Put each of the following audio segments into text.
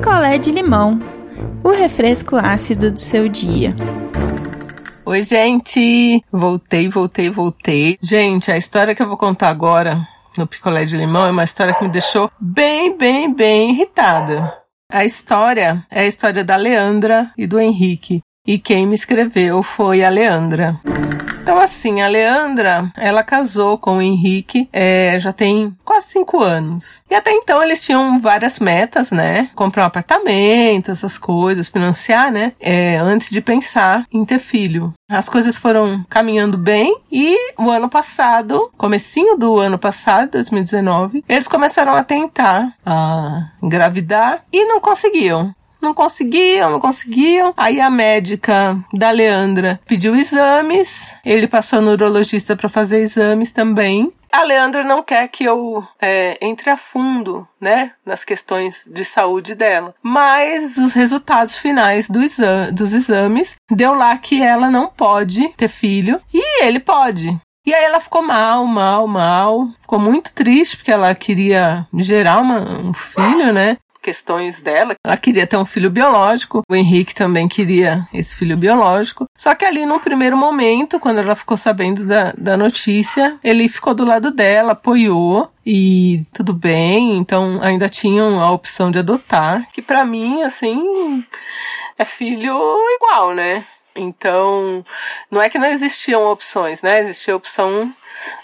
picolé de limão, o refresco ácido do seu dia. Oi, gente! Voltei, voltei, voltei. Gente, a história que eu vou contar agora no picolé de limão é uma história que me deixou bem, bem, bem irritada. A história é a história da Leandra e do Henrique. E quem me escreveu foi a Leandra. Então, assim, a Leandra, ela casou com o Henrique é, já tem quase cinco anos. E até então eles tinham várias metas, né? Comprar um apartamento, essas coisas, financiar, né? É, antes de pensar em ter filho. As coisas foram caminhando bem e o ano passado, comecinho do ano passado, 2019, eles começaram a tentar a engravidar e não conseguiam. Não conseguiam, não conseguiam. Aí a médica da Leandra pediu exames. Ele passou no urologista para fazer exames também. A Leandra não quer que eu é, entre a fundo, né, nas questões de saúde dela. Mas os resultados finais do exa dos exames deu lá que ela não pode ter filho e ele pode. E aí ela ficou mal, mal, mal. Ficou muito triste porque ela queria gerar uma, um filho, né? Questões dela. Ela queria ter um filho biológico, o Henrique também queria esse filho biológico. Só que ali, num primeiro momento, quando ela ficou sabendo da, da notícia, ele ficou do lado dela, apoiou e tudo bem. Então, ainda tinham a opção de adotar, que para mim, assim, é filho igual, né? Então, não é que não existiam opções, né? Existia a opção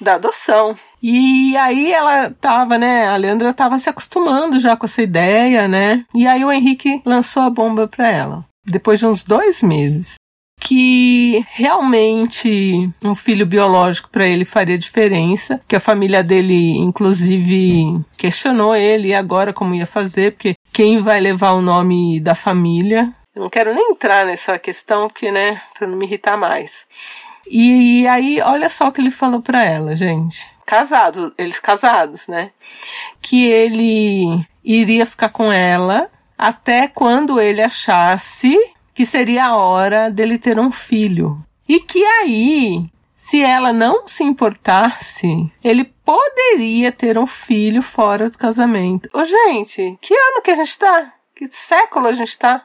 da adoção. E aí ela tava, né? A Leandra tava se acostumando já com essa ideia, né? E aí o Henrique lançou a bomba pra ela. Depois de uns dois meses. Que realmente um filho biológico para ele faria diferença. Que a família dele, inclusive, questionou ele e agora como ia fazer, porque quem vai levar o nome da família. Eu não quero nem entrar nessa questão, porque, né, pra não me irritar mais. E aí, olha só o que ele falou para ela, gente casados, eles casados, né? Que ele iria ficar com ela até quando ele achasse que seria a hora dele ter um filho. E que aí, se ela não se importasse, ele poderia ter um filho fora do casamento. Ô, gente, que ano que a gente tá? Que século a gente tá?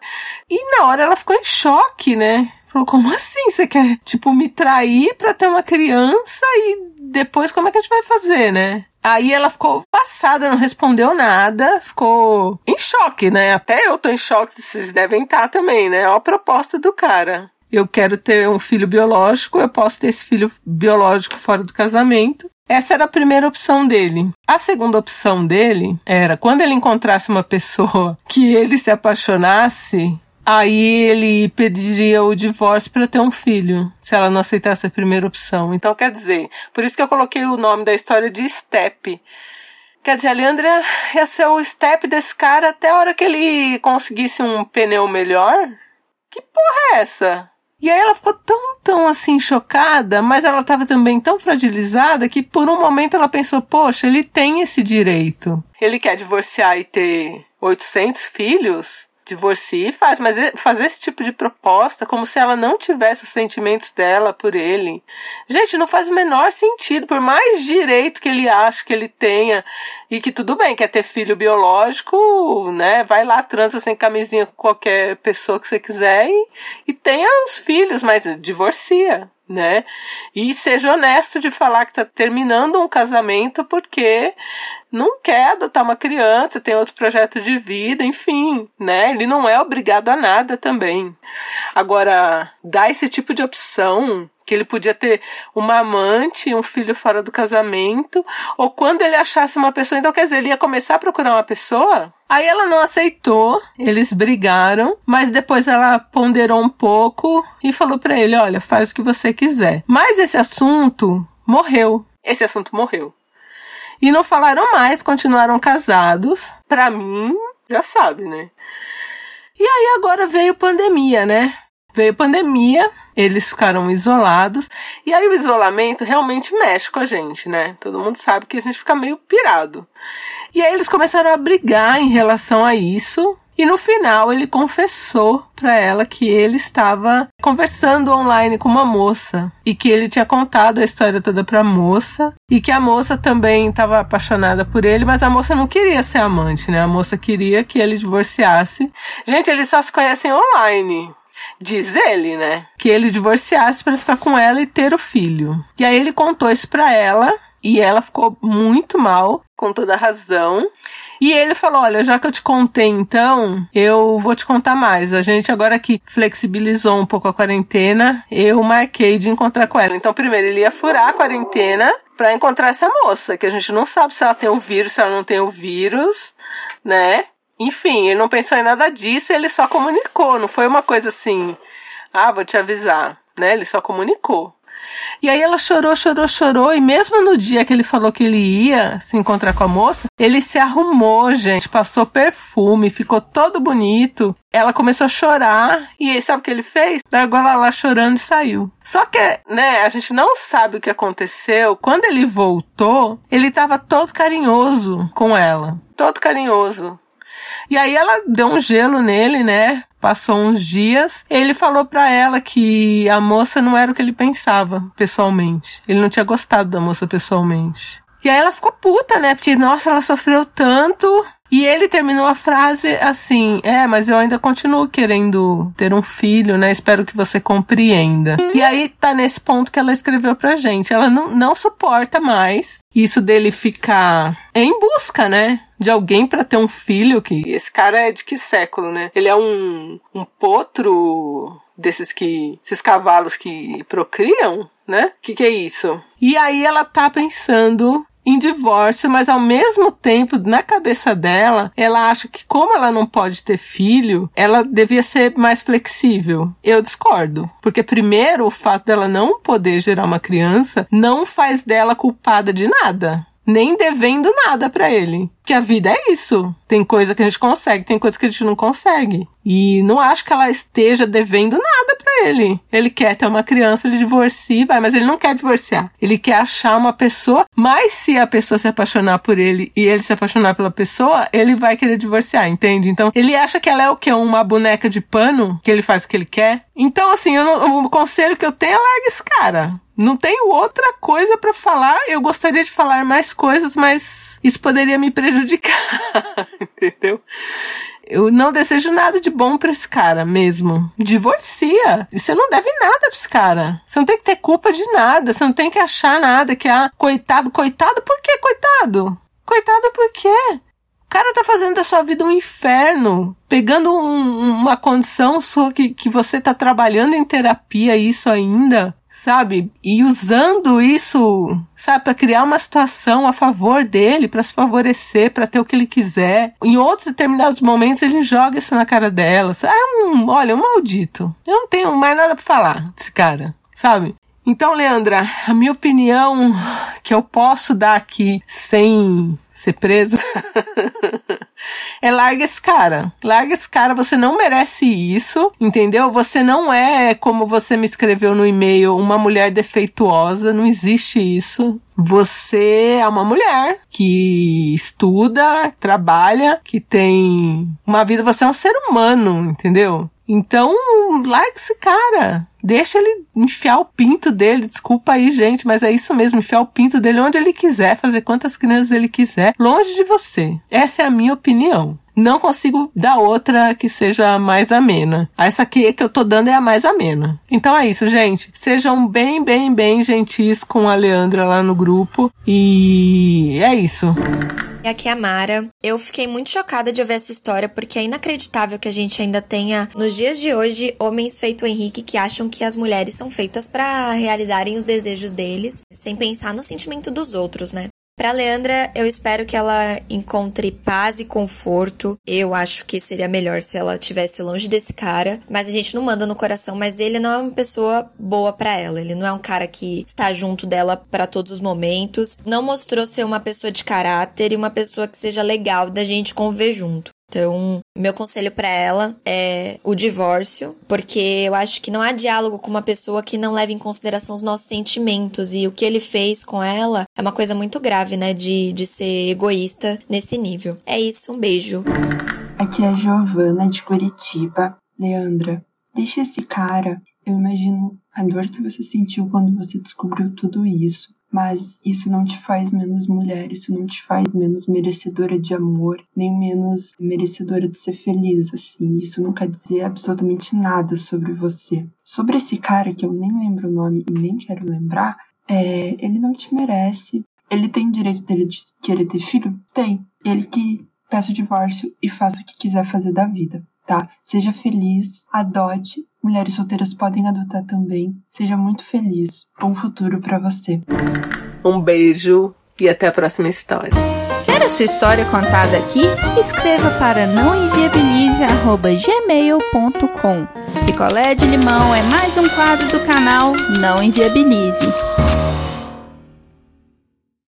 E na hora ela ficou em choque, né? Falou, como assim? Você quer, tipo, me trair pra ter uma criança e depois como é que a gente vai fazer, né? Aí ela ficou passada, não respondeu nada, ficou em choque, né? Até eu tô em choque, vocês devem estar também, né? Olha a proposta do cara. Eu quero ter um filho biológico, eu posso ter esse filho biológico fora do casamento. Essa era a primeira opção dele. A segunda opção dele era quando ele encontrasse uma pessoa que ele se apaixonasse, Aí ele pediria o divórcio para ter um filho, se ela não aceitasse a primeira opção. Então, quer dizer, por isso que eu coloquei o nome da história de Step. Quer dizer, a Leandra ia ser o step desse cara até a hora que ele conseguisse um pneu melhor? Que porra é essa? E aí ela ficou tão, tão assim chocada, mas ela estava também tão fragilizada que por um momento ela pensou: poxa, ele tem esse direito. Ele quer divorciar e ter 800 filhos? Divorcie e faz, mas fazer esse tipo de proposta como se ela não tivesse os sentimentos dela por ele. Gente, não faz o menor sentido, por mais direito que ele acha que ele tenha e que tudo bem, quer ter filho biológico, né? Vai lá, transa sem camisinha com qualquer pessoa que você quiser e, e tenha os filhos, mas divorcia né? E seja honesto de falar que está terminando um casamento porque não quer adotar uma criança, tem outro projeto de vida, enfim, né? Ele não é obrigado a nada também. Agora, dar esse tipo de opção que ele podia ter uma amante, um filho fora do casamento, ou quando ele achasse uma pessoa, então quer dizer, ele ia começar a procurar uma pessoa? Aí ela não aceitou, eles brigaram, mas depois ela ponderou um pouco e falou para ele: "Olha, faz o que você quiser". Mas esse assunto morreu. Esse assunto morreu. E não falaram mais, continuaram casados. Pra mim, já sabe, né? E aí agora veio pandemia, né? Veio pandemia, eles ficaram isolados. E aí o isolamento realmente mexe com a gente, né? Todo mundo sabe que a gente fica meio pirado. E aí eles começaram a brigar em relação a isso. E no final ele confessou para ela que ele estava conversando online com uma moça e que ele tinha contado a história toda para a moça e que a moça também estava apaixonada por ele, mas a moça não queria ser amante, né? A moça queria que ele divorciasse. Gente, eles só se conhecem online. Diz ele, né? Que ele divorciasse para ficar com ela e ter o filho. E aí ele contou isso para ela e ela ficou muito mal, com toda razão. E ele falou: Olha, já que eu te contei então, eu vou te contar mais. A gente agora que flexibilizou um pouco a quarentena, eu marquei de encontrar com ela. Então, primeiro, ele ia furar a quarentena para encontrar essa moça, que a gente não sabe se ela tem o vírus, se ela não tem o vírus, né? Enfim, ele não pensou em nada disso, ele só comunicou, não foi uma coisa assim, ah, vou te avisar, né? Ele só comunicou. E aí ela chorou, chorou, chorou. E mesmo no dia que ele falou que ele ia se encontrar com a moça, ele se arrumou, gente. Passou perfume, ficou todo bonito. Ela começou a chorar e aí, sabe o que ele fez? Largou ela lá chorando e saiu. Só que, né, a gente não sabe o que aconteceu. Quando ele voltou, ele tava todo carinhoso com ela. Todo carinhoso. E aí ela deu um gelo nele, né? Passou uns dias, ele falou para ela que a moça não era o que ele pensava pessoalmente. Ele não tinha gostado da moça pessoalmente. E aí ela ficou puta, né? Porque, nossa, ela sofreu tanto. E ele terminou a frase assim: É, mas eu ainda continuo querendo ter um filho, né? Espero que você compreenda. E aí tá nesse ponto que ela escreveu pra gente. Ela não, não suporta mais isso dele ficar em busca, né? De alguém para ter um filho. Que esse cara é de que século, né? Ele é um, um potro desses que. esses cavalos que procriam, né? O que, que é isso? E aí ela tá pensando em divórcio, mas ao mesmo tempo, na cabeça dela, ela acha que como ela não pode ter filho, ela devia ser mais flexível. Eu discordo, porque primeiro o fato dela não poder gerar uma criança não faz dela culpada de nada nem devendo nada para ele. Porque a vida é isso. Tem coisa que a gente consegue, tem coisa que a gente não consegue. E não acho que ela esteja devendo nada para ele. Ele quer ter uma criança, ele divorcia, vai, mas ele não quer divorciar. Ele quer achar uma pessoa, mas se a pessoa se apaixonar por ele e ele se apaixonar pela pessoa, ele vai querer divorciar, entende? Então, ele acha que ela é o quê? Uma boneca de pano, que ele faz o que ele quer. Então, assim, não, o conselho que eu tenho é larga esse cara. Não tenho outra coisa para falar. Eu gostaria de falar mais coisas, mas isso poderia me prejudicar, entendeu? Eu não desejo nada de bom pra esse cara mesmo. Divorcia. Você não deve nada pra esse cara. Você não tem que ter culpa de nada. Você não tem que achar nada que, ah, coitado, coitado, por que coitado? Coitado por quê? O cara tá fazendo da sua vida um inferno. Pegando um, uma condição sua que, que você tá trabalhando em terapia, isso ainda sabe? E usando isso, sabe, para criar uma situação a favor dele, para se favorecer, para ter o que ele quiser. Em outros determinados momentos ele joga isso na cara dela. É um, olha, um maldito. Eu não tenho mais nada para falar desse cara, sabe? Então, Leandra, a minha opinião que eu posso dar aqui sem ser preso. é larga esse cara. Larga esse cara, você não merece isso, entendeu? Você não é, como você me escreveu no e-mail, uma mulher defeituosa, não existe isso. Você é uma mulher que estuda, trabalha, que tem uma vida, você é um ser humano, entendeu? Então, larga esse cara. Deixa ele enfiar o pinto dele. Desculpa aí, gente, mas é isso mesmo. Enfiar o pinto dele onde ele quiser, fazer quantas crianças ele quiser, longe de você. Essa é a minha opinião. Não consigo dar outra que seja mais amena. Essa aqui que eu tô dando é a mais amena. Então é isso, gente. Sejam bem, bem, bem gentis com a Leandra lá no grupo. E é isso. E aqui é a Mara. Eu fiquei muito chocada de ouvir essa história porque é inacreditável que a gente ainda tenha, nos dias de hoje, homens feito Henrique que acham que as mulheres são feitas para realizarem os desejos deles, sem pensar no sentimento dos outros, né? Para Leandra, eu espero que ela encontre paz e conforto. Eu acho que seria melhor se ela estivesse longe desse cara, mas a gente não manda no coração, mas ele não é uma pessoa boa para ela. Ele não é um cara que está junto dela para todos os momentos. Não mostrou ser uma pessoa de caráter e uma pessoa que seja legal da gente conviver junto. Então, meu conselho para ela é o divórcio, porque eu acho que não há diálogo com uma pessoa que não leva em consideração os nossos sentimentos e o que ele fez com ela é uma coisa muito grave, né, de, de ser egoísta nesse nível. É isso, um beijo. Aqui é a Giovana de Curitiba. Leandra, deixa esse cara. Eu imagino a dor que você sentiu quando você descobriu tudo isso. Mas isso não te faz menos mulher, isso não te faz menos merecedora de amor, nem menos merecedora de ser feliz, assim. Isso não quer dizer absolutamente nada sobre você. Sobre esse cara, que eu nem lembro o nome e nem quero lembrar, é, ele não te merece. Ele tem direito dele de querer ter filho? Tem. Ele que peça o divórcio e faça o que quiser fazer da vida, tá? Seja feliz, adote. Mulheres solteiras podem adotar também. Seja muito feliz. Bom futuro para você. Um beijo e até a próxima história. Quer a sua história contada aqui? Escreva para nãoenviabilize.gmail.com Picolé de limão é mais um quadro do canal Não Enviabilize.